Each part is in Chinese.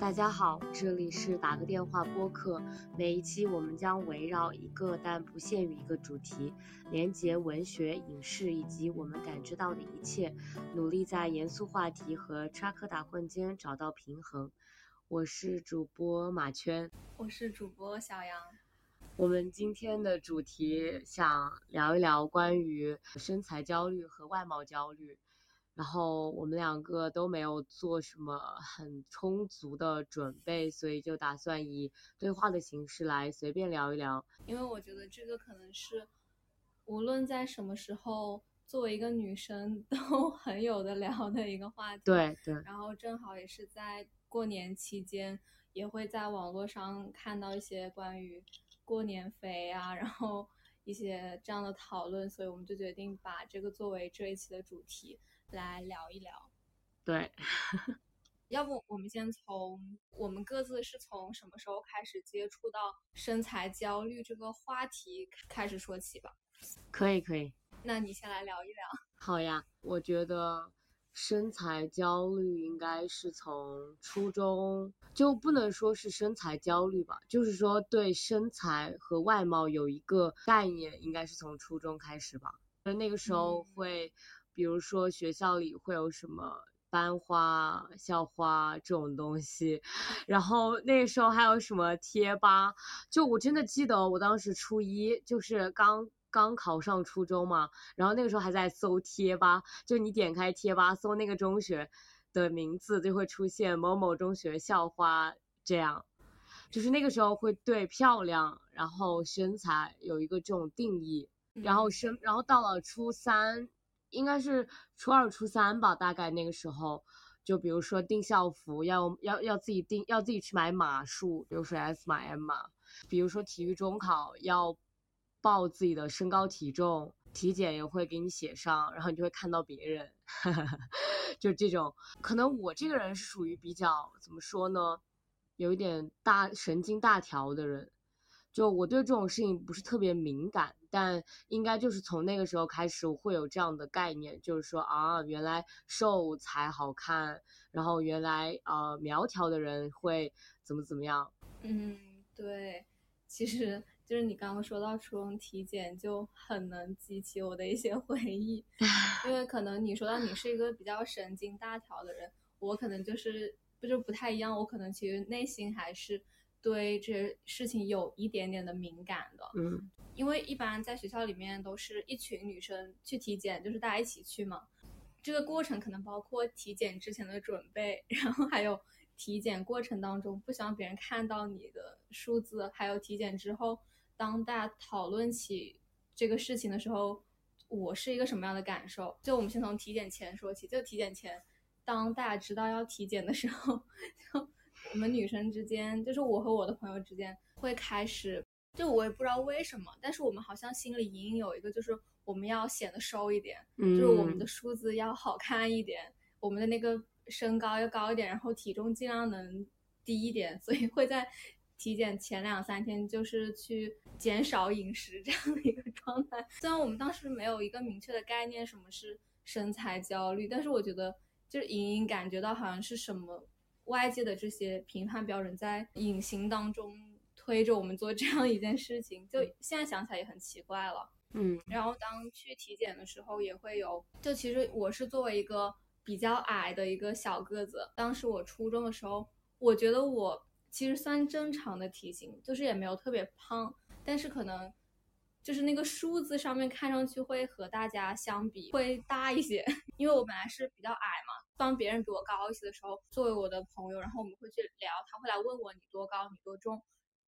大家好，这里是打个电话播客。每一期我们将围绕一个但不限于一个主题，连接文学、影视以及我们感知到的一切，努力在严肃话题和插科打诨间找到平衡。我是主播马圈，我是主播小杨。我们今天的主题想聊一聊关于身材焦虑和外貌焦虑。然后我们两个都没有做什么很充足的准备，所以就打算以对话的形式来随便聊一聊。因为我觉得这个可能是无论在什么时候，作为一个女生 都很有的聊的一个话题。对对。然后正好也是在过年期间，也会在网络上看到一些关于过年肥啊，然后一些这样的讨论，所以我们就决定把这个作为这一期的主题。来聊一聊，对，要不我们先从我们各自是从什么时候开始接触到身材焦虑这个话题开始说起吧？可以，可以。那你先来聊一聊。好呀，我觉得身材焦虑应该是从初中，就不能说是身材焦虑吧，就是说对身材和外貌有一个概念，应该是从初中开始吧。那个时候会。比如说学校里会有什么班花、校花这种东西，然后那个时候还有什么贴吧，就我真的记得我当时初一就是刚刚考上初中嘛，然后那个时候还在搜贴吧，就你点开贴吧搜那个中学的名字，就会出现某某中学校花这样，就是那个时候会对漂亮然后身材有一个这种定义，然后身然后到了初三。应该是初二、初三吧，大概那个时候，就比如说订校服要要要自己订，要自己去买码数，比如说 S 码、M 码，比如说体育中考要报自己的身高体重，体检也会给你写上，然后你就会看到别人，就这种。可能我这个人是属于比较怎么说呢，有一点大神经大条的人。就我对这种事情不是特别敏感，但应该就是从那个时候开始，我会有这样的概念，就是说啊，原来瘦才好看，然后原来呃苗条的人会怎么怎么样。嗯，对，其实就是你刚刚说到初中体检，就很能激起我的一些 回忆，因为可能你说到你是一个比较神经大条的人，我可能就是不就不太一样，我可能其实内心还是。对这些事情有一点点的敏感的，嗯，因为一般在学校里面都是一群女生去体检，就是大家一起去嘛。这个过程可能包括体检之前的准备，然后还有体检过程当中不希望别人看到你的数字，还有体检之后，当大家讨论起这个事情的时候，我是一个什么样的感受？就我们先从体检前说起，就体检前，当大家知道要体检的时候，就。我们女生之间，就是我和我的朋友之间，会开始，就我也不知道为什么，但是我们好像心里隐隐有一个，就是我们要显得瘦一点，就是我们的数字要好看一点，我们的那个身高要高一点，然后体重尽量能低一点，所以会在体检前两三天就是去减少饮食这样的一个状态。虽然我们当时没有一个明确的概念什么是身材焦虑，但是我觉得就是隐隐感觉到好像是什么。外界的这些评判标准在隐形当中推着我们做这样一件事情，就现在想起来也很奇怪了。嗯，然后当去体检的时候也会有，就其实我是作为一个比较矮的一个小个子，当时我初中的时候，我觉得我其实算正常的体型，就是也没有特别胖，但是可能。就是那个数字上面看上去会和大家相比会大一些，因为我本来是比较矮嘛。当别人比我高一些的时候，作为我的朋友，然后我们会去聊，他会来问我你多高，你多重，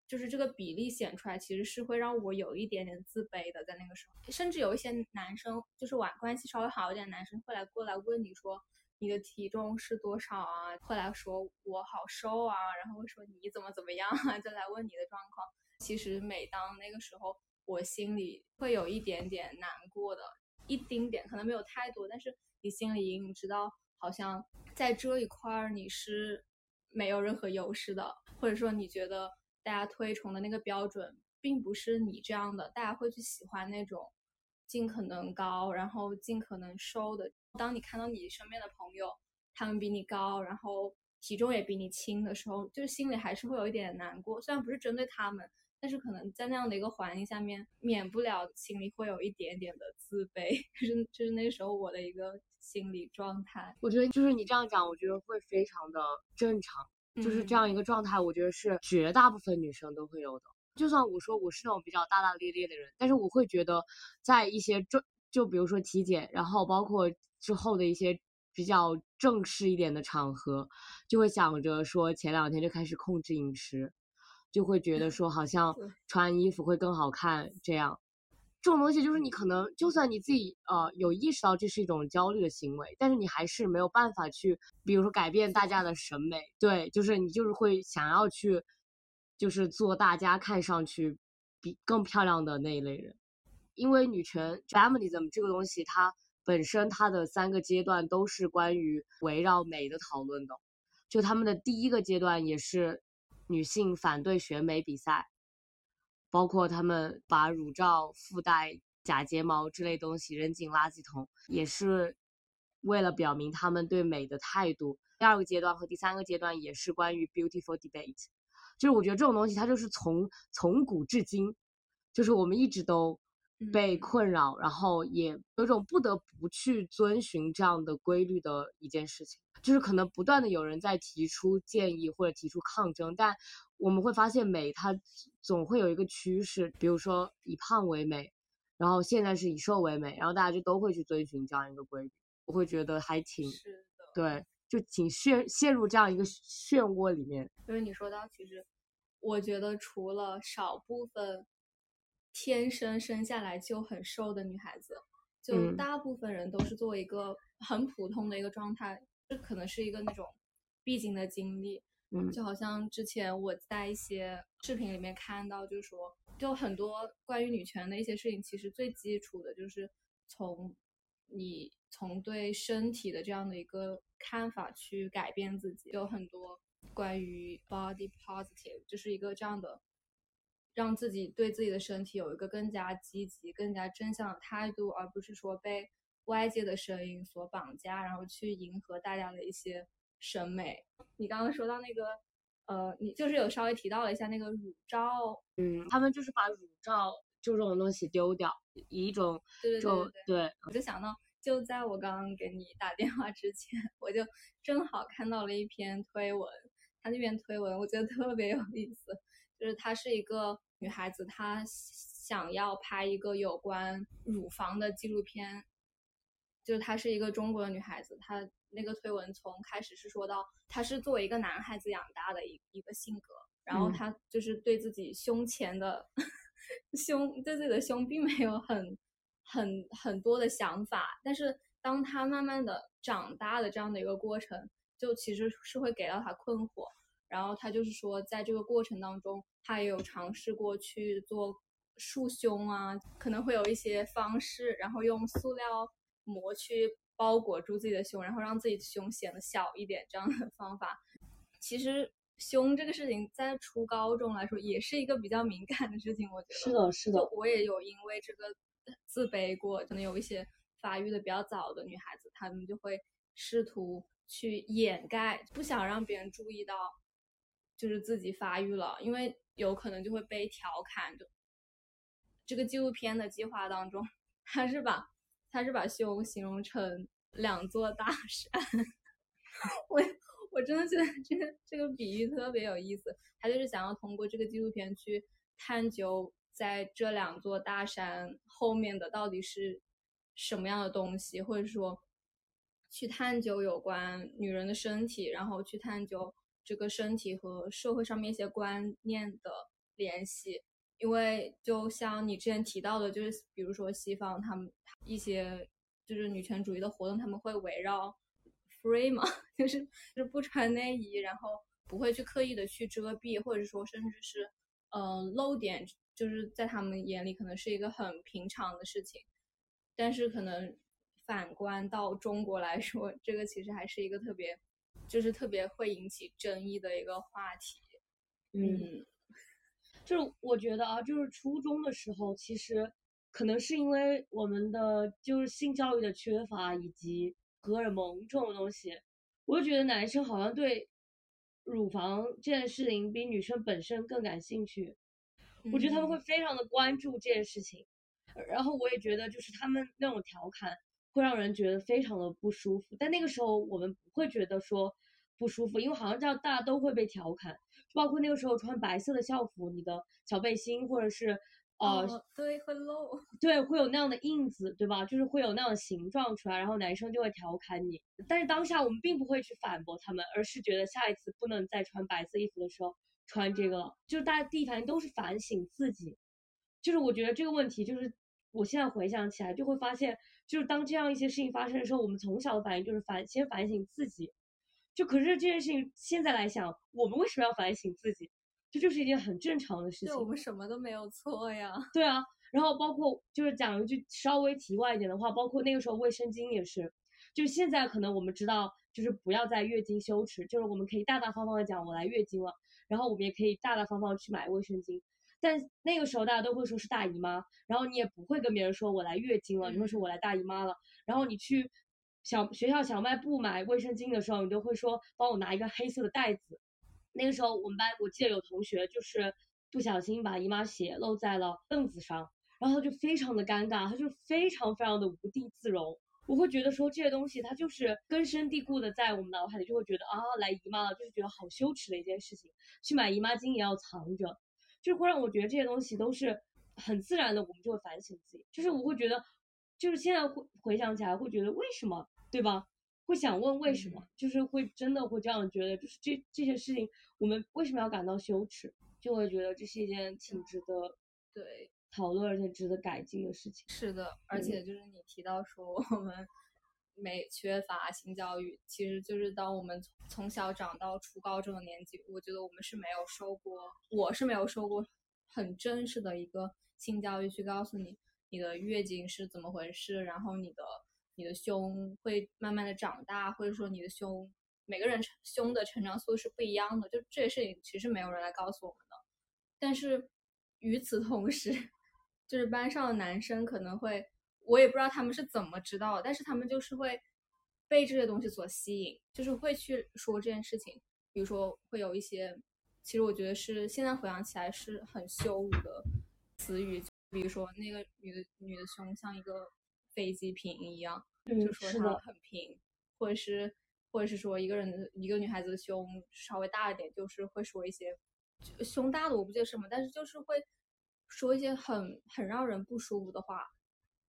就是这个比例显出来，其实是会让我有一点点自卑的。在那个时候，甚至有一些男生，就是玩关系稍微好一点男生，会来过来问你说你的体重是多少啊？会来说我好瘦啊，然后会说你怎么怎么样啊，就来问你的状况。其实每当那个时候。我心里会有一点点难过的，一丁点，可能没有太多，但是你心里隐隐知道，好像在这一块儿你是没有任何优势的，或者说你觉得大家推崇的那个标准并不是你这样的，大家会去喜欢那种尽可能高，然后尽可能瘦的。当你看到你身边的朋友，他们比你高，然后体重也比你轻的时候，就是心里还是会有一点难过。虽然不是针对他们，但是可能在那样的一个环境下面，免不了心里会有一点点的自卑。就是就是那时候我的一个心理状态。我觉得就是你这样讲，我觉得会非常的正常。就是这样一个状态，我觉得是绝大部分女生都会有的。就算我说我是那种比较大大咧咧的人，但是我会觉得在一些正，就比如说体检，然后包括之后的一些。比较正式一点的场合，就会想着说前两天就开始控制饮食，就会觉得说好像穿衣服会更好看。这样，这种东西就是你可能就算你自己呃有意识到这是一种焦虑的行为，但是你还是没有办法去，比如说改变大家的审美。对，就是你就是会想要去，就是做大家看上去比更漂亮的那一类人，因为女权 feminism 这个东西它。本身它的三个阶段都是关于围绕美的讨论的，就他们的第一个阶段也是女性反对选美比赛，包括他们把乳罩、附带假睫毛之类东西扔进垃圾桶，也是为了表明他们对美的态度。第二个阶段和第三个阶段也是关于 beautiful debate，就是我觉得这种东西它就是从从古至今，就是我们一直都。被困扰，然后也有种不得不去遵循这样的规律的一件事情，就是可能不断的有人在提出建议或者提出抗争，但我们会发现美它总会有一个趋势，比如说以胖为美，然后现在是以瘦为美，然后大家就都会去遵循这样一个规律，我会觉得还挺对，就挺陷陷入这样一个漩涡里面。因为你说到，其实我觉得除了少部分。天生生下来就很瘦的女孩子，就大部分人都是作为一个很普通的一个状态，这可能是一个那种必经的经历。嗯，就好像之前我在一些视频里面看到，就是说，就很多关于女权的一些事情，其实最基础的就是从你从对身体的这样的一个看法去改变自己。有很多关于 body positive，就是一个这样的。让自己对自己的身体有一个更加积极、更加正向的态度，而不是说被外界的声音所绑架，然后去迎合大家的一些审美。你刚刚说到那个，呃，你就是有稍微提到了一下那个乳罩，嗯，他们就是把乳罩就这种东西丢掉，以一种对对对对，我就想到，就在我刚刚给你打电话之前，我就正好看到了一篇推文，他那篇推文我觉得特别有意思。就是她是一个女孩子，她想要拍一个有关乳房的纪录片。就是她是一个中国的女孩子，她那个推文从开始是说到她是作为一个男孩子养大的一一个性格，然后她就是对自己胸前的胸对自己的胸并没有很很很多的想法，但是当她慢慢的长大的这样的一个过程，就其实是会给到她困惑。然后他就是说，在这个过程当中，他也有尝试过去做束胸啊，可能会有一些方式，然后用塑料膜去包裹住自己的胸，然后让自己的胸显得小一点，这样的方法。其实胸这个事情在初高中来说也是一个比较敏感的事情，我觉得是的，是的。就我也有因为这个自卑过，可能有一些发育的比较早的女孩子，她们就会试图去掩盖，不想让别人注意到。就是自己发育了，因为有可能就会被调侃。就这个纪录片的计划当中，他是把他是把胸形容成两座大山。我我真的觉得这个这个比喻特别有意思。他就是想要通过这个纪录片去探究，在这两座大山后面的到底是什么样的东西，或者说去探究有关女人的身体，然后去探究。这个身体和社会上面一些观念的联系，因为就像你之前提到的，就是比如说西方他们一些就是女权主义的活动，他们会围绕 free 嘛，就是就是不穿内衣，然后不会去刻意的去遮蔽，或者说甚至是呃露点，就是在他们眼里可能是一个很平常的事情，但是可能反观到中国来说，这个其实还是一个特别。就是特别会引起争议的一个话题，嗯，就是我觉得啊，就是初中的时候，其实可能是因为我们的就是性教育的缺乏以及荷尔蒙这种东西，我就觉得男生好像对乳房这件事情比女生本身更感兴趣。我觉得他们会嗯非常的关注这件事情，呃然后我也觉得就是他们那种调侃会让人觉得非常的不舒服。但那个时候我们不会觉得说不舒服，因为好像这样大家都会被调侃，包括那个时候穿白色的校服，你的小背心或者是呃、哦对会露，对，会有那样的印子，对吧？就是会有那样的形状出来，然后男生就会调侃你。但是当下我们并不会去反驳他们，而是觉得下一次不能再穿白色衣服的时候穿这个了。就是大家第一反应都是反省自己。就是我觉得这个问题，就是我现在回想起来就会发现，就是当这样一些事情发生的时候，我们从小的反应就是反先反省自己。就可是这件事情现在来想，我们为什么要反省自己？这就是一件很正常的事情。对我们什么都没有错呀。对啊，然后包括就是讲一句稍微题外一点的话，包括那个时候卫生巾也是，就现在可能我们知道，就是不要在月经羞耻，就是我们可以大大方方的讲我来月经了，然后我们也可以大大方方去买卫生巾。但那个时候大家都会说是大姨妈，然后你也不会跟别人说我来月经了，你会说我来大姨妈了。然后你去小学校小卖部买卫生巾的时候，你都会说帮我拿一个黑色的袋子。那个时候我们班我记得有同学就是不小心把姨妈血漏在了凳子上，然后他就非常的尴尬，他就非常非常的无地自容。我会觉得说这些东西它就是根深蒂固的在我们脑海里，就会觉得啊来姨妈了，就是觉得好羞耻的一件事情，去买姨妈巾也要藏着，就会让我觉得这些东西都是很自然的，我们就会反省自己。就是我会觉得，就是现在会回想起来会觉得为什么，对吧？会想问为什么，就是会真的会这样觉得，就是这这些事情我们为什么要感到羞耻，就会觉得这是一件挺值得对，讨论而且值得改进的事情。是的，而嗯且就是你提到说我们没缺乏性教育，其实就是当我们从从小长到初高中的年纪，我觉得我们是没有受过，我是没有受过很正式的一个性教育，去告诉你你的月经是怎么回事，然后你的你的胸会慢慢的长大，或者说你的胸每个人成胸的成长速度是不一样的，就这些事情其实没有人来告诉我们的。但是与此同时，就是班上的男生可能会，我也不知道他们是怎么知道，但是他们就是会被这些东西所吸引，就是会去说这件事情。比如说会有一些，其实我觉得是现在回想起来是很羞辱的词语，比如说那个女的女的胸像一个飞机瓶一样，嗯就说她很平，或者是或者是说一个人的一个女孩子的胸稍微大一点，就是会说一些胸大的我不记得什么，但是就是会说一些很很让人不舒服的话。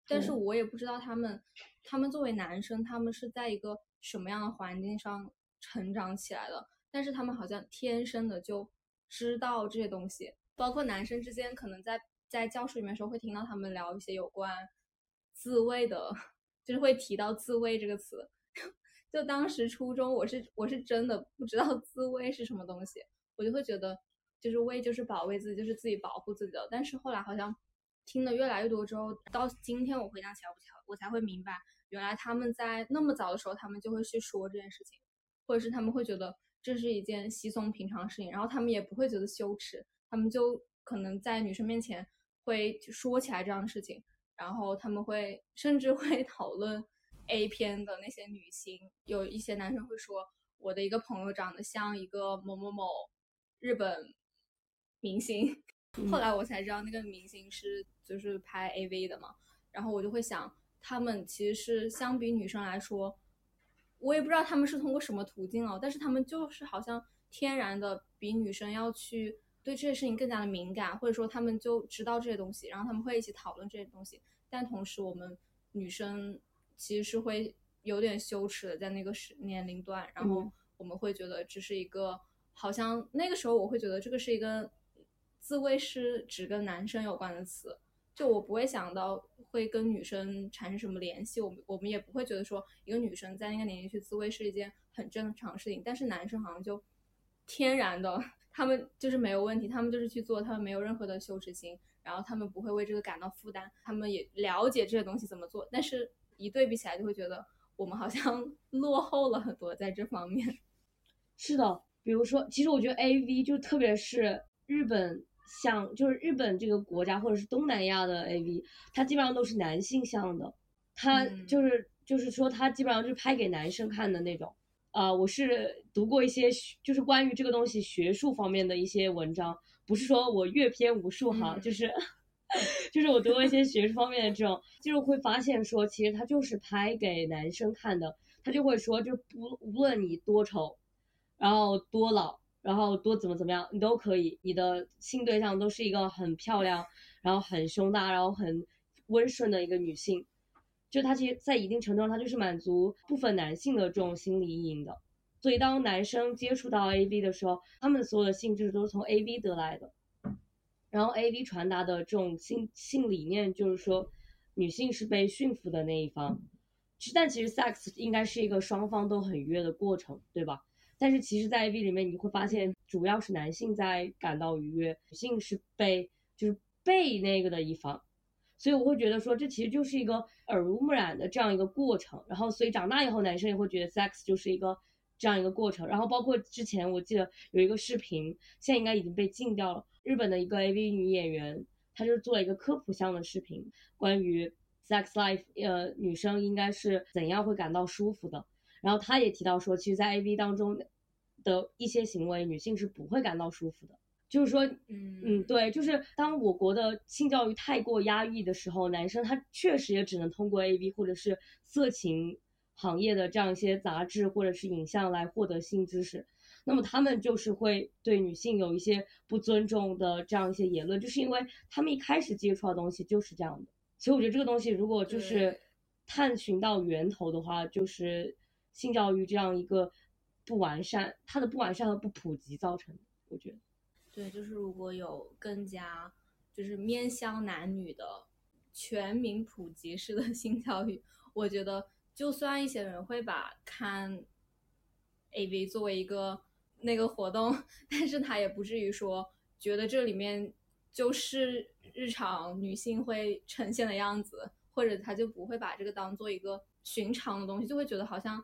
但是我也不知道他们，他们作为男生，他们是在一个什么样的环境上成长起来的？但是他们好像天生的就知道这些东西，包括男生之间，可能在在教室里面的时候会听到他们聊一些有关自慰的，就是会提到自慰这个词。就当时初中，我是我是真的不知道 自慰是什么东西，我就会觉得就是慰就是保卫自己，就是自己保护自己的。但是后来好像听的越来越多之后，到今天我回想起来，我才我才会明白，原来他们在那么早的时候，他们就会去说这件事情，或者是他们会觉得这是一件稀松平常的事情，然后他们也不会觉得羞耻，他们就可能在女生面前会说起来这样的事情，然后他们会甚至会 讨论 A 片的那些女星，有一些男生会说我的一个朋友长得像一个某某某日本明星，后来我才知道那个明星是就是拍 AV 的嘛，然后我就会想，他们其实是相比女生来说，我也不知道他们是通过什么途径哦，但是他们就是好像天然的比女生要去对这些事情更加的敏感，或者说他们就知道这些东西，然后他们会一起讨论这些东西，但同时我们女生其实是会有点羞耻的在那个时年龄段，然后嗯。我们会觉得这是一个好像那个时候我会觉得这个是一个自慰是只跟男生有关的词，就我不会想到会跟女生产生什么联系，我们我们也不会觉得说一个女生在那个年龄去自慰是一件很正常的事情，但是男生好像就天然的，他们就是没有问题，他们就是去做，他们没有任何的羞耻心，然后他们不会为这个感到负担，他们也了解这些东西怎么做，但是一对比起来就会觉得我们好像 落后了很多在这方面。是的，比如说，其实我觉得 A V 就特别是日本像，就是日本这个国家或者是东南亚的 A V，它基本上都是男性向的，它嗯就是、就是说它基本上就是拍给男生看的那种。呃，我是读过一些就是关于这个东西学术方面的一些文章，不是说我阅片无数哈，嗯就是 就是我读过一些学术方面的这种，就是会发现说，其实它就是拍给男生看的，他就会说，就不无论你多丑，然后多老，然后多怎么怎么样，你都可以，你的性对象都是一个很漂亮，然后很胸大，然后很温顺的一个女性。就他其实，在一定程度上，他就是满足部分男性的这种心理意淫的。所以，当男生接触到 AV 的时候，他们所有的性知识都是从 AV 得来的。然后，AV 传达的这种性性理念就是说，女性是被驯服的那一方。其但其实 sex 应该是一个双方都很愉悦的过程，对吧？但是其实，在 AV 里面，你会发现主要是男性在感到愉悦，女性是被就是被那个的一方。所以我会觉得说，这其实就是一个耳濡目染的这样一个过程。然后，所以长大以后，男生也会觉得 sex 就是一个这样一个过程。然后，包括之前我记得有一个视频，现在应该已经被禁掉了。日本的一个 AV 女演员，她就是做了一个科普向的视频，关于 sex life，呃，女生应该是怎样会感到舒服的。然后她也提到说，其实，在 AV 当中的一些行为，女性是不会感到舒服的。就是说，嗯嗯，对，就是当我国的性教育太过压抑的时候，男生他确实也只能通过 AV 或者是色情行业的这样一些杂志或者是影像来获得性知识。那么他们就是会对女性有一些不尊重的这样一些言论，就是因为他们一开始接触到的东西就是这样的。其实我觉得这个东西如果就是探寻到源头的话，就是性教育这样一个不完善，它的不完善和不普及造成的。我觉得。对，就是如果有更加就是面向男女的全民普及式的 性教育，我觉得就算一些人会把看 AV 作为一个那个活动，但是他也不至于说觉得这里面就是日常女性会呈现的样子，或者他就不会把这个当做一个寻常的东西，就会觉得好像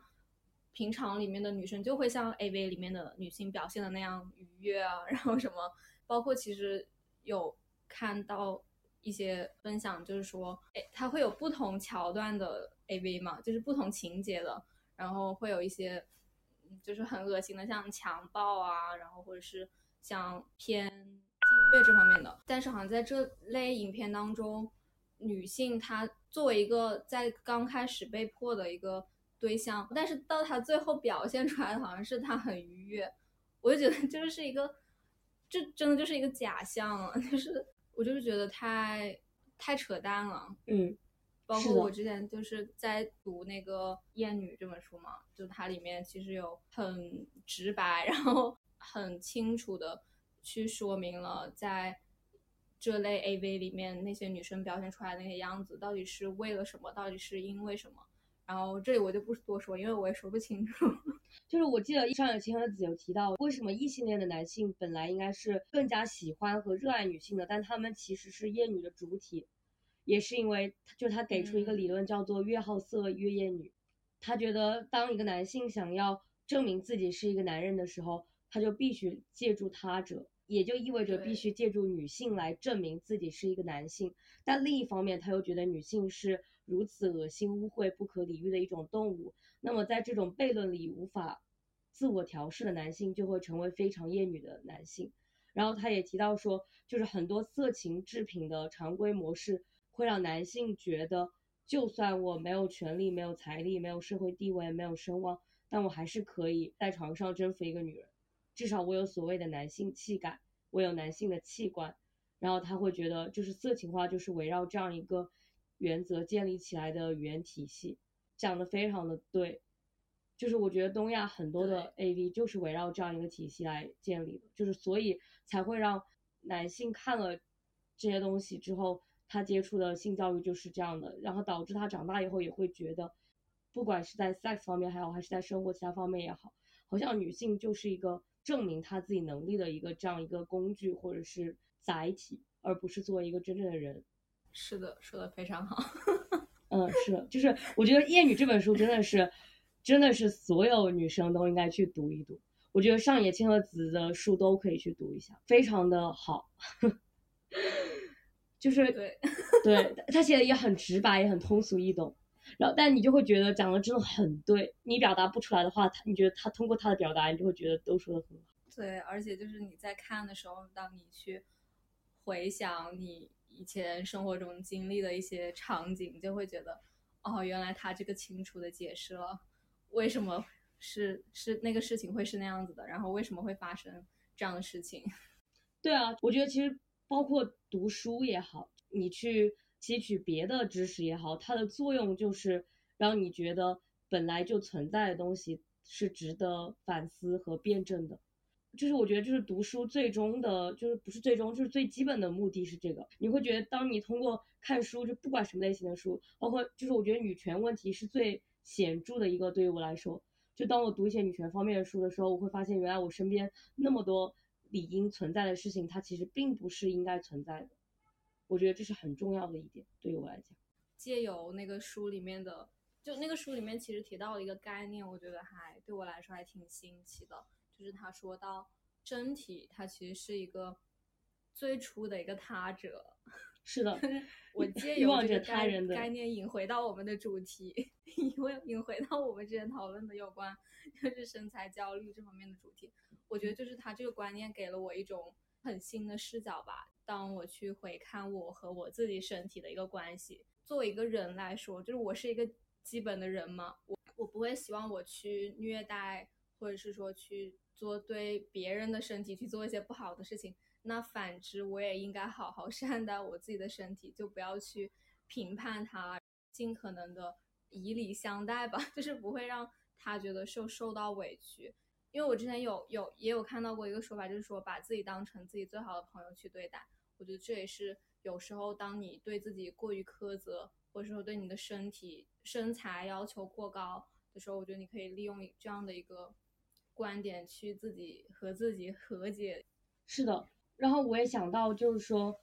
平常里面的女生就会像 AV 里面的女性表现的那样愉悦啊，然后什么，包括其实有看到一些分享，就是说，哎，它会有不同桥段的 AV 嘛，就是不同情节的，然后会有一些就是很恶心的，像强暴啊，然后或者是像偏侵略这方面的，但是好像在这类影片当中，女性她作为一个在刚开始被迫的一个对象，但是到他最后表现出来的好像是他很愉悦，我就觉得就是一个，这真的就是一个假象了，就是我就是觉得太太扯淡了。嗯，包括我之前就是在读那个《厌女》这本书嘛，就它里面其实有很直白，然后很清楚的去说明了在这类 AV 里面那些女生表现出来的那些样子到底是为了什么，到底是因为什么。然后这里我就不多说，因为我也说不清楚。就是我记得上野千鹤子有提到，为什么异性恋的男性本来应该是更加喜欢和热爱女性的，但他们其实是厌女的主体，也是因为就他给出一个理论叫做越好色越厌女。他觉得当一个男性想要证明自己是一个男人的时候，他就必须借助他者，也就意味着必须借助女性来证明自己是一个男性。但另一方面，他又觉得女性是如此恶心、污秽、不可理喻的一种动物。那么在这种悖论里无法自我调试的男性，就会成为非常厌女的男性。然后他也提到说，就是很多色情制品的常规模式会让男性觉得，就算我没有权利、没有财力、没有社会地位、没有声望，但我还是可以在床上征服一个女人。至少我有所谓的男性气概，我有男性的器官。然后他会觉得，就是色情化就是围绕这样一个原则建立起来的语言体系，讲的非常的对。就是我觉得东亚很多的 AV 就是围绕这样一个体系来建立的，就是所以才会让男性看了这些东西之后，他接触的性教育就是这样的，然后导致他长大以后也会觉得，不管是在 sex 方面还好，还是在生活其他方面也好，好像女性就是一个证明他自己能力的一个这样一个工具或者是载体，而不是作为一个真正的人。是的，说的非常好。嗯，是的，就是我觉得《厌女》这本书真的是，真的是所有女生都应该去读一读。我觉得上野千鹤子的书都可以去读一下，非常的好。就是对，对他写的也很直白，也很通俗易懂。然后但你就会觉得讲的真的很对，你表达不出来的话，他你觉得他通过他的表达，你就会觉得都说的很好。对，而且就是你在看的时候，当你去回想你以前生活中经历的一些场景，就会觉得，哦，原来他这个清楚的解释了为什么是是那个事情会是那样子的，然后为什么会发生这样的事情。对啊，我觉得其实包括读书也好，你去吸取别的知识也好，它的作用就是让你觉得本来就存在的东西是值得反思和辩证的。就是我觉得，就是读书最终的，就是不是最终，就是最基本的目的是这个。你会觉得，当你通过看书，就不管什么类型的书，包括就是我觉得女权问题是最显著的一个，对于我来说，就当我读一些女权方面的书的时候，我会发现原来我身边那么多理应存在的事情，它其实并不是应该存在的。我觉得这是很重要的一点，对于我来讲。借由那个书里面的，就那个书里面其实提到了一个概念，我觉得还对我来说还挺新奇的。就是他说到身体，它其实是一个最初的一个他者。是的，我借由这个概念引回到我们的主题，引回引回到我们之前讨论的有关 就是身材焦虑这方面的主题。我觉得就是他这个观念给了我一种很新的视角吧。当我去回看我和我自己身体的一个关系，作为一个人来说，就是我是一个基本的人嘛，我我不会希望我去虐待，或者是说去做对别人的身体去做一些不好的事情。那反之，我也应该好好 善待我自己的身体，就不要去评判它，尽可能的以礼相待吧，就是不会让他觉得受受到委屈。因为我之前有有也有看到过一个说法，就是说把自己当成自己最好的朋友去对待。我觉得这也是有时候当你对自己过于苛责，或者说对你的身体身材要求过高的时候，我觉得你可以利用这样的一个观点去自己和自己和解。是的，然后我也想到，就是说，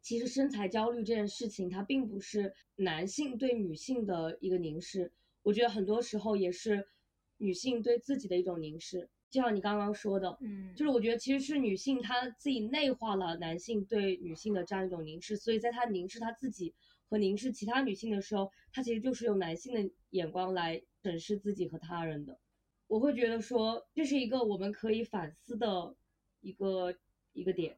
其实身材焦虑这件事情，它并不是男性对女性的一个凝视，我觉得很多时候也是女性对自己的一种凝视。就像你刚刚说的，嗯就是我觉得其实是女性她自己内化了男性对女性的这样一种凝视，所以在她凝视她自己和凝视其他女性的时候，她其实就是用男性的眼光来审视自己和他人的。我会觉得说，这是一个我们可以反思的一个一个点，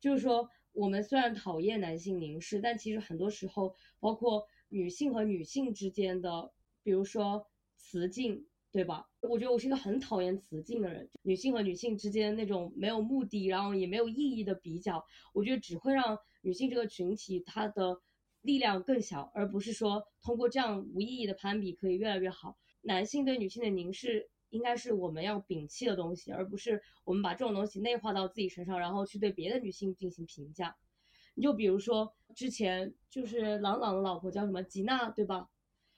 就是说，我们虽然讨厌男性凝视，但其实很多时候，包括女性和女性之间的，比如说雌竞，对吧？我觉得我是一个很讨厌雌竞的人，女性和女性之间那种没有目的，然后也没有意义的比较，我觉得只会让女性这个群体她的力量更小，而不是说通过这样无意义的攀比可以越来越好。男性对女性的凝视应该是我们要摒弃的东西，而不是我们把这种东西内化到自己身上，然后去对别的女性进行评价。你就比如说之前就是朗朗的老婆叫什么吉娜，对吧？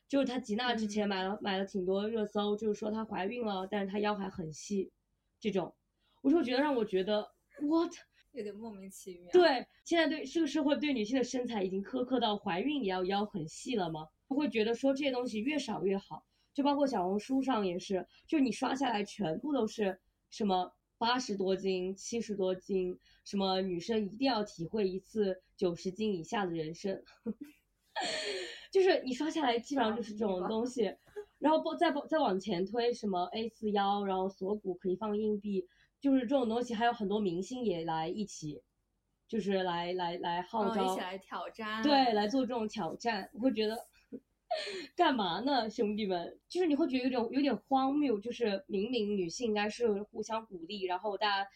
就是她吉娜之前买了、买了挺多热搜，就是说她怀孕了，但是她腰还很细，这种，我就觉得让我觉得 what 有点莫名其妙。对，现在对这个社会对女性的身材已经苛刻到怀孕也要腰很细了吗？我会觉得说这些东西越少越好，就包括小红书上也是，就你刷下来全部都是什么八十多斤、七十多斤，什么女生一定要体会一次九十斤以下的人生，就是你刷下来基本上就是这种东西，然后包再包再往前推，什么 A 四腰，然后锁骨可以放硬币，就是这种东西，还有很多明星也来一起，就是来来来号召，一起来挑战。对，来做这种挑战，我会觉得 干嘛呢，兄弟们？就是你会觉得有点有点荒谬，就是明明女性应该是互相鼓励，然后大家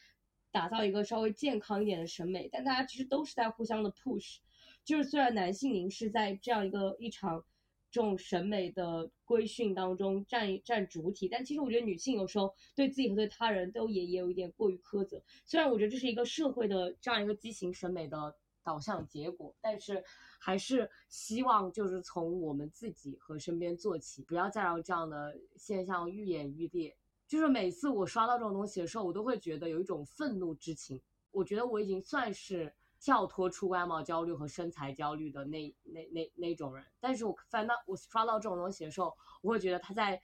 打造一个稍微健康一点的审美，但大家其实都是在互相的 push。就是虽然男性凝视在这样一个一场这种审美的规训当中占占主体，但其实我觉得女性有时候对自己和对他人都也也有一点过于苛责。虽然我觉得这是一个社会的这样一个畸形审美的导向结果，但是还是希望就是从我们自己和身边做起，不要再让这样的现象愈演愈烈。就是每次我刷到这种东西的时候，我都会觉得有一种愤怒之情。我觉得我已经算是跳脱出外貌焦虑和身材焦虑的那那那那种人，但是我翻到我刷到这种东西的时候，我会觉得他在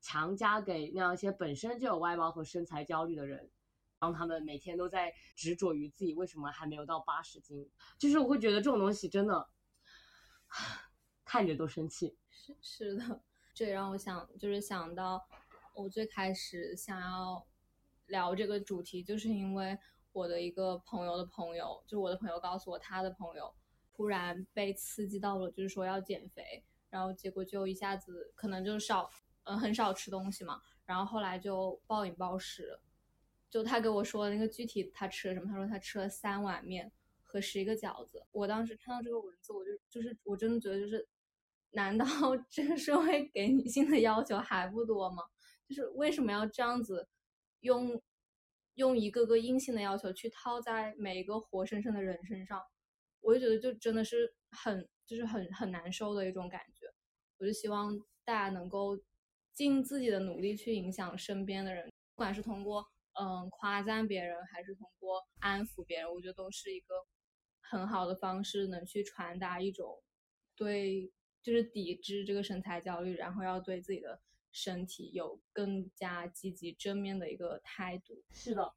强加给那样一些本身就有外貌和身材焦虑的人，让他们每天都在执着于自己为什么还没有到八十斤，就是我会觉得这种东西真的看着都生气。是是的，这也让我想，就是想到我最开始想要聊这个主题，就是因为我的一个朋友的朋友，就我的朋友告诉我，他的朋友突然被刺激到了，就是说要减肥，然后结果就一下子可能就少，嗯，很少吃东西嘛，然后后来就暴饮暴食。就他给我说的那个具体他吃了什么，他说他吃了三碗面和十一个饺子。我当时看到这个文字，我就就是我真的觉得就是，难道 这个社会给女性的要求还不多吗？就是为什么要这样子用用一个个硬性的要求去套在每一个活生生的人身上？我就觉得就真的是很就是很很难受的一种感觉。我就希望大家能够尽自己的努力去影响身边的人，不管是通过。嗯，夸赞别人还是通过安抚别人，我觉得都是一个很好的方式，能去传达一种对，就是抵制这个身材焦虑，然后要对自己的身体有更加积极正面的一个态度。是的，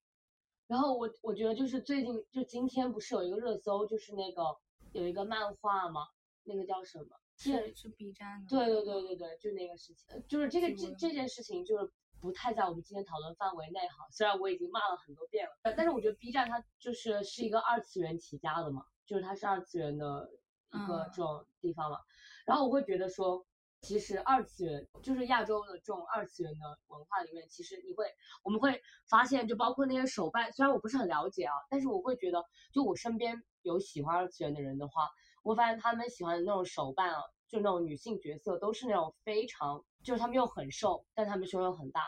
然后我我觉得就是最近就今天不是有一个热搜，就是那个有一个漫画嘛？那个叫什么？是是 B 站的。对对对对对，就那个事情，就是这个这这件事情就是。不太在我们今天讨论范围内哈，虽然我已经骂了很多遍了，但是我觉得 B 站它就是是一个二次元起家的嘛，就是它是二次元的一个这种地方嘛。然后我会觉得说，其实二次元就是亚洲的这种二次元的文化里面，其实你会我们会发现，就包括那些手办，虽然我不是很了解啊，但是我会觉得，就我身边有喜欢二次元的人的话，我发现他们喜欢的那种手办啊，就那种女性角色都是那种非常。就是她们又很瘦，但她们胸又很大，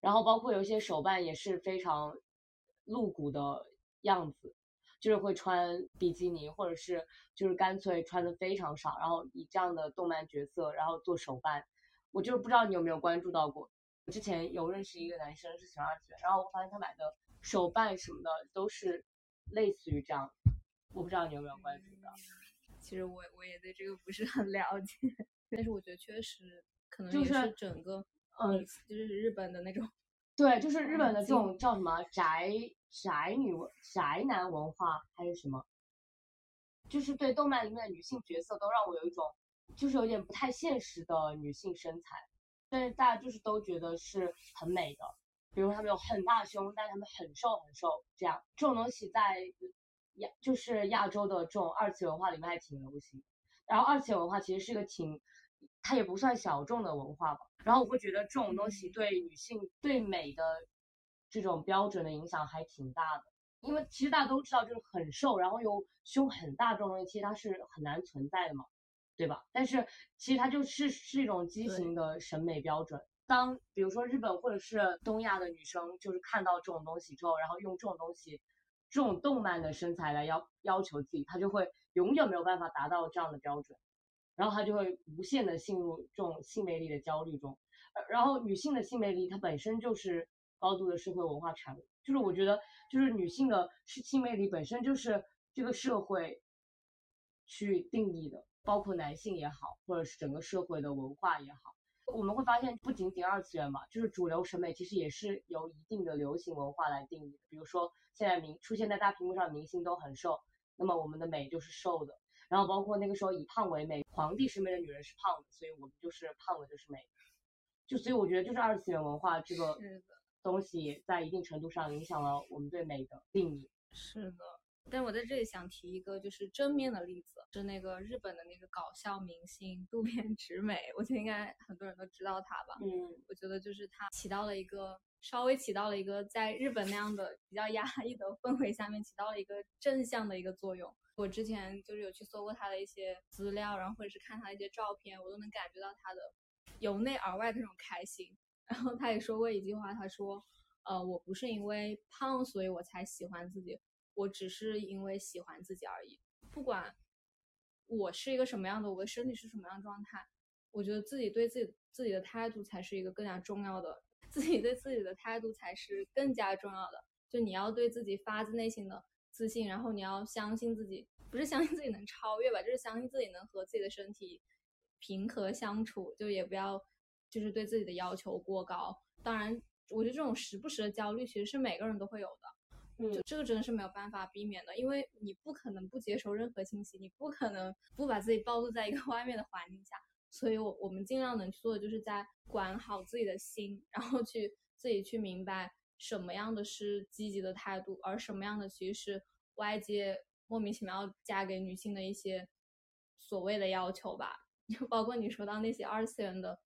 然后包括有一些手办也是非常露骨的样子，就是会穿比基尼，或者是就是干脆穿的非常少，然后以这样的动漫角色然后做手办。我就是不知道你有没有关注到过，我之前有认识一个男生是喜欢二次元，然后我发现他买的手办什么的都是类似于这样，我不知道你有没有关注到。其实我我也对这个不是很了解，但是我觉得确实。可能就是整个，嗯，就是日本的那种，对，就是日本的这种叫什么宅宅女宅男文化还是什么，就是对动漫里面的女性角色都让我有一种，就是有点不太现实的女性身材，但是大家就是都觉得是很美的，比如她们有很大胸，但是她们很瘦很瘦，这样。这种东西在亚就是亚洲的这种二次元文化里面还挺流行，然后二次元文化其实是一个挺。它也不算小众的文化吧，然后我会觉得这种东西对女性对美的这种标准的影响还挺大的，因为其实大家都知道，就是很瘦，然后又胸很大这种东西，其实它是很难存在的嘛，对吧？但是其实它就是是一种畸形的审美标准。当比如说日本或者是东亚的女生，就是看到这种东西之后，然后用这种东西，这种动漫的身材来要要求自己，她就会永远没有办法达到这样的标准。然后她就会无限的陷入这种性魅力的焦虑中，然后女性的性魅力它本身就是高度的社会文化产物，就是我觉得就是女性的性魅力本身就是这个社会去定义的，包括男性也好，或者是整个社会的文化也好，我们会发现不仅仅二次元嘛，就是主流审美其实也是由一定的流行文化来定义的，比如说现在明出现在大屏幕上明星都很瘦，那么我们的美就是瘦的。然后包括那个时候以胖为美，皇帝审美的女人是胖的，所以我们就是胖的就是美，就所以我觉得就是二次元文化这个东西在一定程度上影响了我们对美的定义。是的，但我在这里想提一个就是正面的例子，是那个日本的那个搞笑明星渡边直美，我觉得应该很多人都知道她吧？嗯，我觉得就是她起到了一个稍微起到了一个在日本那样的比较压抑的氛围下面起到了一个正向的一个作用。我之前就是有去搜过他的一些资料，然后或者是看他的一些照片，我都能感觉到他的由内而外的那种开心。然后他也说过一句话，他说：“呃，我不是因为胖所以我才喜欢自己，我只是因为喜欢自己而已。不管我是一个什么样的，我的身体是什么样状态，我觉得自己对自己自己的态度才是一个更加重要的，自己对自己的态度才是更加重要的。就你要对自己发自内心的。”自信，然后你要相信自己，不是相信自己能超越吧，就是相信自己能和自己的身体平和相处，就也不要就是对自己的要求过高。当然，我觉得这种时不时的焦虑其实是每个人都会有的，嗯。就这个真的是没有办法避免的，因为你不可能不接受任何信息，你不可能不把自己暴露在一个 外面的环境下，所以我我们尽量能去做的就是在管好自己的心，然后去自己去明白什么样的是积极的态度，而什么样的其实是外界莫名其妙加给女性的一些所谓的要求吧，就 包括你说到那些二次元的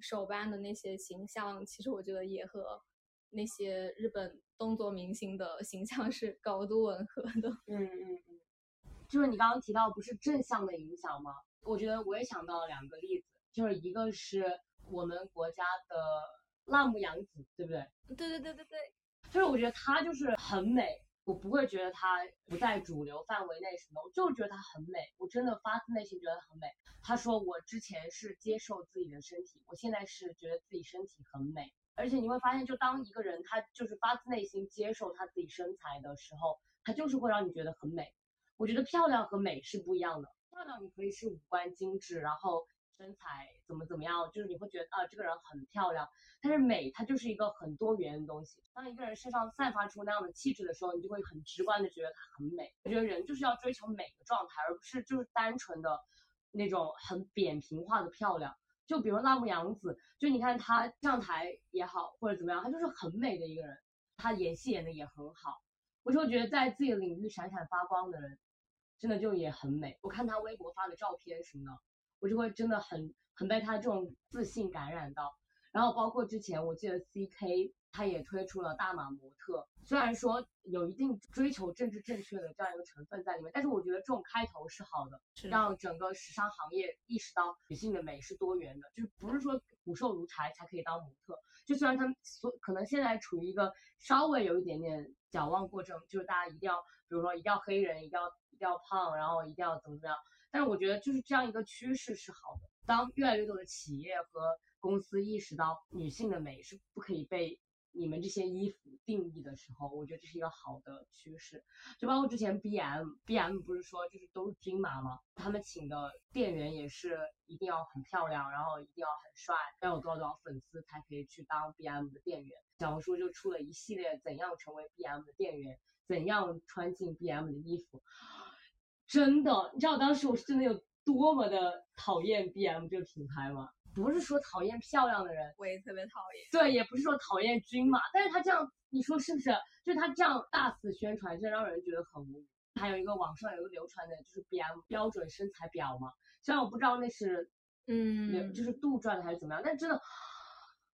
手办的那些形象，其实我觉得也和那些日本动作明星的形象是高度吻合的。嗯嗯嗯，就是你刚刚提到不是正向的影响吗？我觉得我也想到了两个例子，就是一个是我们国家的辣目洋子，对不对？对对对对对，就是我觉得她就是很美，我不会觉得她不在主流范围内什么，我就觉得她很美，我真的发自内心觉得很美。她说我之前是接受自己的身体，我现在是觉得自己身体很美。而且你会发现，就当一个人他就是发自内心接受他自己身材的时候，他就是会让你觉得很美。我觉得漂亮和美是不一样的，漂亮你可以是五官精致，然后身材怎么怎么样，就是你会觉得啊这个人很漂亮。但是美它就是一个很多元的东西，当一个人身上散发出那样的气质的时候，你就会很直观的觉得他很美。我觉得人就是要追求美的状态，而不是就是单纯的那种很扁平化的漂亮。就比如辣目洋子，就你看她上台也好或者怎么样，她就是很美的一个人，她演戏演的也很好。我就觉得在自己领域闪闪发光的人，真的就也很美。我看她微博发的照片什么的，我就会真的很很被她这种自信感染到。然后包括之前我记得 C K 他也推出了大码模特，虽然说有一定追求政治正确的这样一个成分在里面，但是我觉得这种开头是好的，是让整个时尚行业意识到女性的美是多元的，就是不是说骨瘦如柴才可以当模特。就虽然他们所可能现在处于一个稍微有一点点矫枉过正，就是大家一定要，比如说一定要黑人，一定要一定要胖，然后一定要怎么怎么样。但是我觉得就是这样一个趋势是好的。当越来越多的企业和公司意识到女性的美是不可以被你们这些衣服定义的时候，我觉得这是一个好的趋势。就包括之前 B M B M 不是说就是都是均码吗？他们请的店员也是一定要很漂亮，然后一定要很帅，要有多少多少粉丝才可以去当 B M 的店员。小红书就出了一系列怎样成为 B M 的店员，怎样穿进 B M 的衣服。真的，你知道当时我是真的有多么的讨厌 B M 这个品牌吗？不是说讨厌漂亮的人，我也特别讨厌。对，也不是说讨厌均码，但是他这样，你说是不是？就是他这样大肆宣传，真让人觉得很无语。还有一个网上有一个流传的，就是 B M 标准身材表嘛，虽然我不知道那是嗯，就是杜撰的还是怎么样，但真的，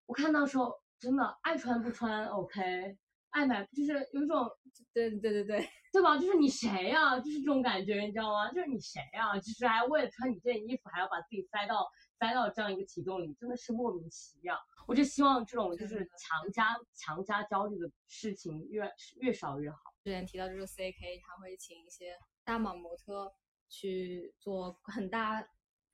我看到时候真的爱穿不穿 OK，爱买就是有一种对对对对，对吧？就是你谁呀、就是这种感觉，你知道吗？就是你谁呀、就是还为了穿你这件衣服，还要把自己塞到塞到这样一个体重里，真的是莫名其妙。我就希望这种就是强加强加焦虑的事情越越少越好。之前提到就是 CK，他会请一些大码模特去做很大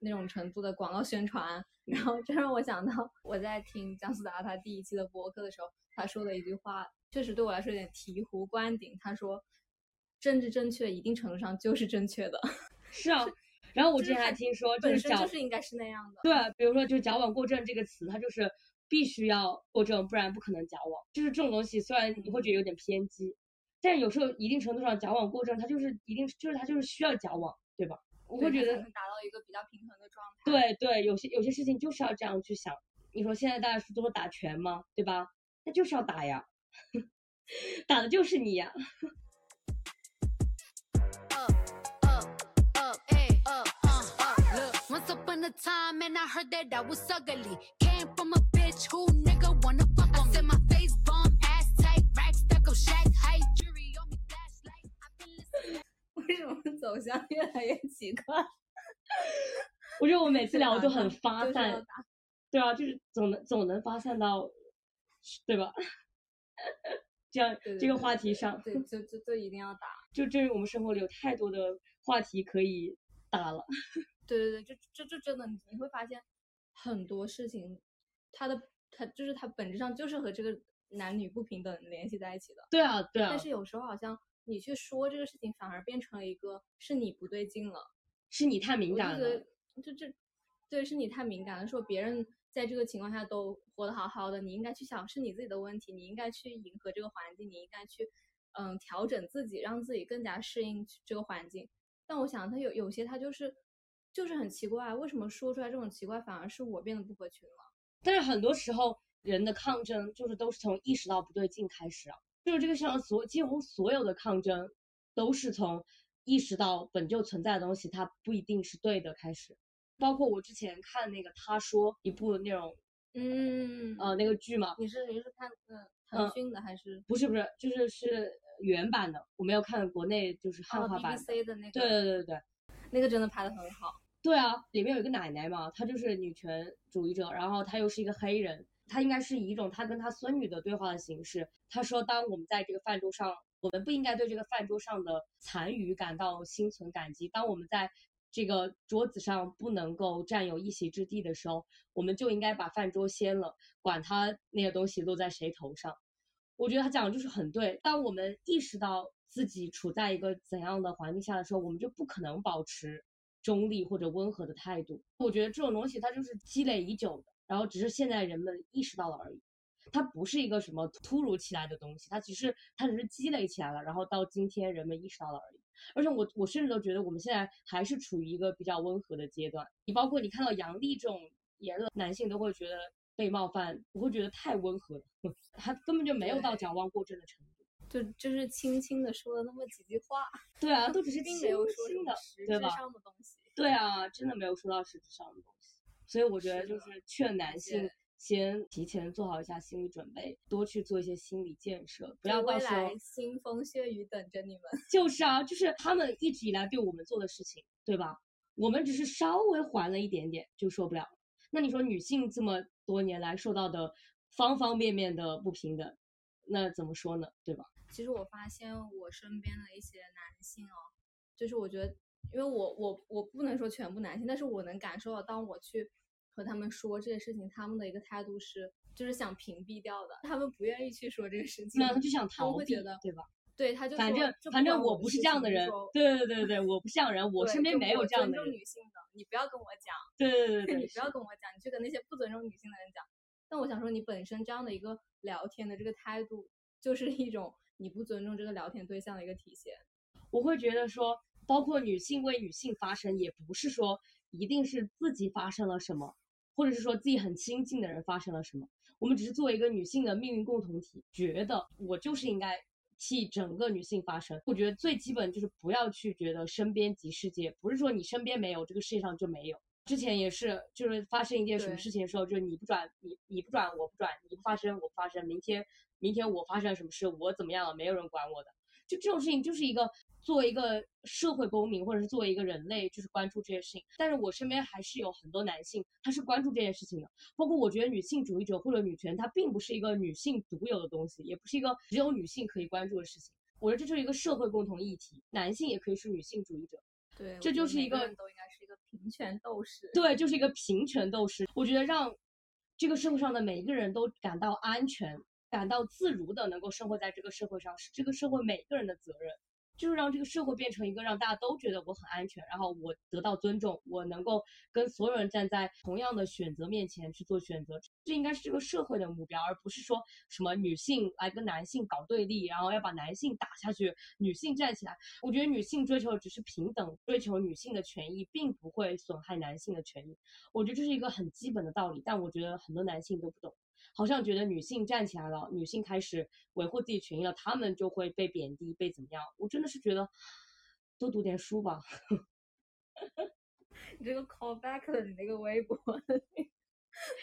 那种程度的广告宣传，然后这让我想到我在听姜思达他第一期的播客的时候，他说的一句话，确实对我来说有点醍醐灌顶。他说，政治正确一定程度上就是正确的，是啊。然后我之前还听说，就是矫身就是应该是那样的。对，比如说就是矫枉过正这个词，它就是必须要过正，不然不可能矫枉。就是这种东西，虽然你会觉得有点偏激，但是有时候一定程度上矫枉过正，它就是一定就是它就是需要矫枉，对吧？我会觉得达到一个比较平衡的状态。对对，有些有些事情就是要这样去想。你说现在大家都说打拳吗？对吧？那就是要打呀，打的就是你呀。Once upon a time, and I heard that I was ugly. Came from a bitch who nigga wanna fuck on I said my face bomb, ass tight, rack stuck up, shack height, jury on me, flashlight. I've been listening. 为什么走向越来越奇怪？我觉得我每次聊都很发散，对啊，就是总能总能发散到，对吧？这样这个话题上，对，就就就一定要打。就这是我们生活里有太多的话题可以打了。对对对，就就就真的你你会发现很多事情，它的它就是它本质上就是和这个男女不平等联系在一起的。对啊，对啊但，是有时候好像你去说这个事情，反而变成了一个是你不对劲了。是你太敏感了。得就这，对，是你太敏感了。说别人在这个情况下都活得好好的，你应该去想是你自己的问题，你应该去迎合这个环境，你应该去嗯调整自己，让自己更加适应这个环境。但我想他有有些他就是就是很奇怪，为什么说出来这种奇怪，反而是我变得不合群了？但是很多时候人的抗争就是都是从意识到不对劲开始啊，就是这个世上所几乎所有的抗争都是从意识到本就存在的东西它不一定是对的开始。包括我之前看那个他说一部那种嗯呃那个剧嘛，你是你是看嗯腾讯的还是不是不是，就是是原版的，我没有看国内就是汉哦化版的。BBC 的那个？对对对对对。那个真的拍的很好。对啊，里面有一个奶奶嘛，她就是女权主义者，然后她又是一个黑人，她应该是以一种她跟她孙女的对话的形式，她说，当我们在这个饭桌上，我们不应该对这个饭桌上的残余感到心存感激，当我们在这个桌子上不能够占有一席之地的时候，我们就应该把饭桌掀了，管他那些东西落在谁头上。我觉得他讲的就是很对。当我们意识到自己处在一个怎样的环境下的时候，我们就不可能保持中立或者温和的态度。我觉得这种东西它就是积累已久的，然后只是现在人们意识到了而已。它不是一个什么突如其来的东西，它其实它只是积累起来了，然后到今天人们意识到了而已。而且我我甚至都觉得我们现在还是处于一个比较温和的阶段。你包括你看到杨笠这种言论，男性都会觉得被冒犯，我会觉得太温和了，他根本就没有到矫枉过正的程度。就就是轻轻的说了那么几句话，对啊，都只是轻 并没有说什轻的么实，对吧？质上的东西。对啊，真的没有说到实质上的东西，所以我觉得就是劝男性先提前做好一下心理准备，多去做一些心理建设，不要到时候腥风血雨等着你们。就是啊，就是他们一直以来对我们做的事情，对吧？我们只是稍微还了一点点，就受不了了。那你说女性这么多年来受到的方方面面的不平等，那怎么说呢？对吧？其实我发现我身边的一些男性哦，就是我觉得，因为我我我不能说全部男性，但是我能感受到，当我去和他们说这些事情，他们的一个态度是，就是想屏蔽掉的，他们不愿意去说这个事情，那他就想逃避会觉得，对吧？对，他就反正就反正我不是这样的人，对对对对，我不是这样人，我身边没有这样的人尊重，女性的，你不要跟我讲，对对对 对你，不要跟我讲，你去跟那些不尊重女性的人讲。但我想说，你本身这样的一个聊天的这个态度，就是一种你不尊重这个聊天对象的一个体现。我会觉得说，包括女性为女性发声，也不是说一定是自己发生了什么，或者是说自己很亲近的人发生了什么。我们只是作为一个女性的命运共同体，觉得我就是应该替整个女性发声。我觉得最基本就是不要去觉得身边即世界，不是说你身边没有，这个世界上就没有。之前也是，就是发生一件什么事情的时候，就是你不转，你你不转，我不转，你不发声，我不发声。明天明天我发生了什么事，我怎么样了，没有人管我的。就这种事情，就是一个作为一个社会公民，或者是作为一个人类，就是关注这些事情。但是我身边还是有很多男性，他是关注这件事情的。包括我觉得女性主义者或者女权，它并不是一个女性独有的东西，也不是一个只有女性可以关注的事情。我觉得这就是一个社会共同议题，男性也可以是女性主义者。对，这就是一个人都应该是一个平权斗士。对，就是一个平权斗士。我觉得让这个社会上的每一个人都感到安全、感到自如的能够生活在这个社会上，是这个社会每个人的责任。就是让这个社会变成一个让大家都觉得我很安全，然后我得到尊重，我能够跟所有人站在同样的选择面前去做选择，这应该是这个社会的目标，而不是说什么女性来跟男性搞对立，然后要把男性打下去，女性站起来。我觉得女性追求只是平等，追求女性的权益，并不会损害男性的权益。我觉得这是一个很基本的道理，但我觉得很多男性都不懂。好像觉得女性站起来了，女性开始维护自己权益了，她们就会被贬低，被怎么样？我真的是觉得多读点书吧。你这个 call back 了你那个微博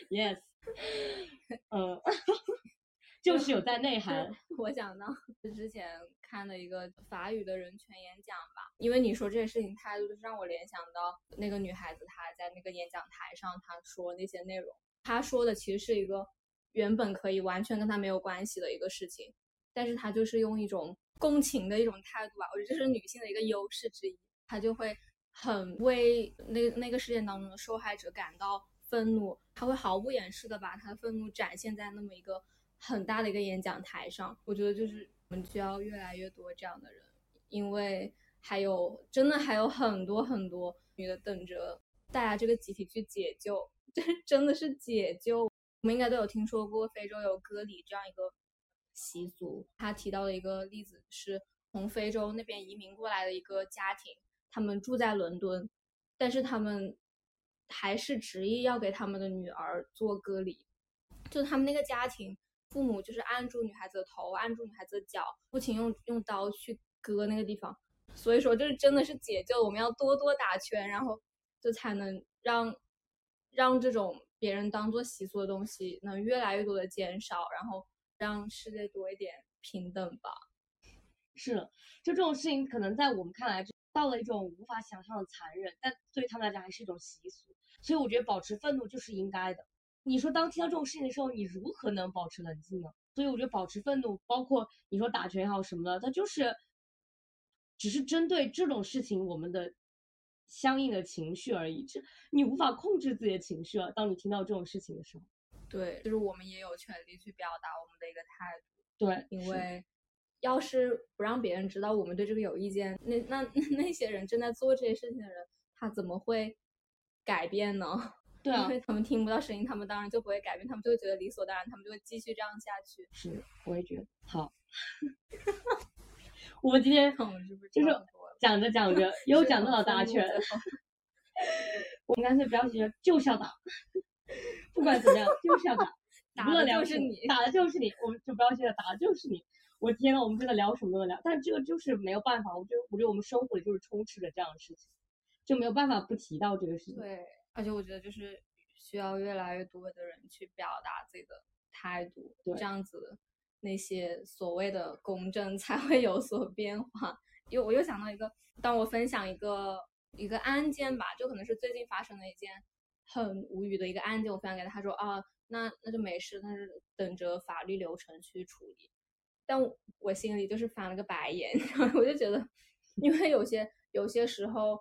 ，Yes，嗯，就是有在内涵。我想到之前看的一个法语的人权演讲吧，因为你说这些事情态度，就是让我联想到那个女孩子她在那个演讲台上她说那些内容，她说的其实是一个原本可以完全跟他没有关系的一个事情，但是他就是用一种共情的一种态度吧，我觉得这是女性的一个优势之一，她就会很为那那个事件当中的受害者感到愤怒，她会毫不掩饰的把她的愤怒展现在那么一个很大的一个演讲台上。我觉得就是我们需要越来越多这样的人，因为还有真的还有很多很多女的等着大家这个集体去解救，这真的是解救。我们应该都有听说过非洲有割礼这样一个习俗。他提到的一个例子是从非洲那边移民过来的一个家庭，他们住在伦敦，但是他们还是执意要给他们的女儿做割礼，就他们那个家庭，父母就是按住女孩子的头，按住女孩子的脚，不停用用刀去割那个地方。所以说，就是真的是解救，我们要多多打拳，然后就才能让让这种别人当做习俗的东西能越来越多的减少，然后让世界多一点平等吧。是，就这种事情，可能在我们看来就到了一种无法想象的残忍，但对他们来讲还是一种习俗。所以我觉得保持愤怒就是应该的。你说当听到这种事情的时候，你如何能保持冷静呢？所以我觉得保持愤怒，包括你说打拳也好什么的，它就是只是针对这种事情我们的相应的情绪而已。这你无法控制自己的情绪啊。当你听到这种事情的时候，对，就是我们也有权利去表达我们的一个态度。对，因为要是不让别人知道我们对这个有意见，那那那些人正在做这些事情的人，他怎么会改变呢？对啊因，为他们听不到声音，他们当然就不会改变，他们就会觉得理所当然，他们就会继续这样下去。是，我也觉得好。我们今天 我们是不是就是讲着讲着 又讲到打拳，我们干脆不要学，就是要打，不管怎么样就 是要打，打的就是你打的就是你，我们就不要学了，打的就是你。我天呐，我们真的聊什么都能聊，但这个就是没有办法，我觉得我觉得我们生活里就是充斥着这样的事情，就没有办法不提到这个事情。对，而且我觉得就是需要越来越多的人去表达自己的态度，对这样子那些所谓的公正才会有所变化。又我又想到一个，当我分享一个一个案件吧，就可能是最近发生的一件很无语的一个案件，我分享给他，他说啊，那那就没事，那是等着法律流程去处理。但我我心里就是翻了个白眼，然 后我就觉得，因为有些有些时候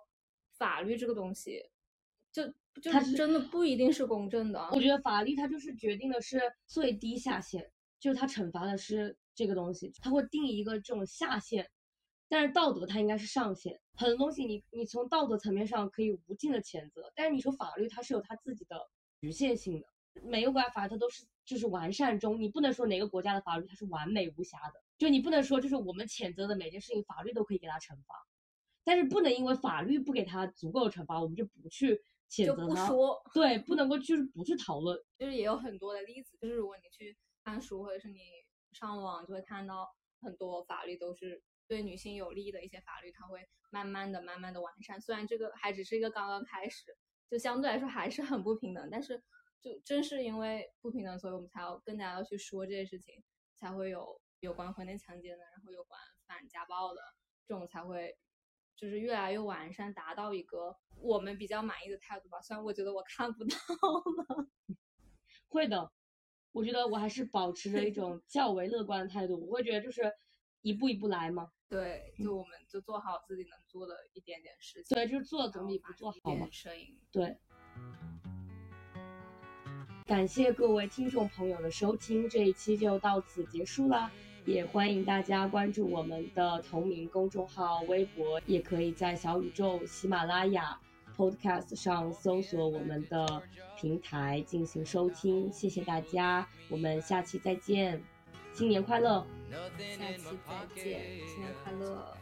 法律这个东西，就就它真的不一定是公正的。我觉得法律它就是决定的是最低下限，就是它惩罚的是这个东西，它会定一个这种下限，但是道德它应该是上限。很多东西你你从道德层面上可以无尽的谴责，但是你说法律它是有它自己的局限性的，每个国家法律它都是就是完善中，你不能说哪个国家的法律它是完美无瑕的，就你不能说就是我们谴责的每件事情法律都可以给它惩罚，但是不能因为法律不给它足够的惩罚，我们就不去谴就责它。不说，对，不能够就是不去讨论。就是也有很多的例子，就是如果你去看书或者是你上网，就会看到很多法律都是对女性有利的一些法律，它会慢慢的、慢慢的完善。虽然这个还只是一个刚刚开始，就相对来说还是很不平等，但是就正是因为不平等，所以我们才要更加要去说这些事情，才会有有关婚内强奸的，然后有关反家暴的这种才会。就是越来越完善，达到一个我们比较满意的态度吧。虽然我觉得我看不到了，会的，我觉得我还是保持着一种较为乐观的态度。我会觉得就是一步一步来嘛，对，就我们就做好自己能做的一点点事情。对，就是做总比不做好嘛。声音。对，感谢各位听众朋友的收听，这一期就到此结束啦。也欢迎大家关注我们的同名公众号、微博，也可以在小宇宙、喜马拉雅、Podcast 上搜索我们的平台进行收听。谢谢大家，我们下期再见，新年快乐！下期再见新年快乐。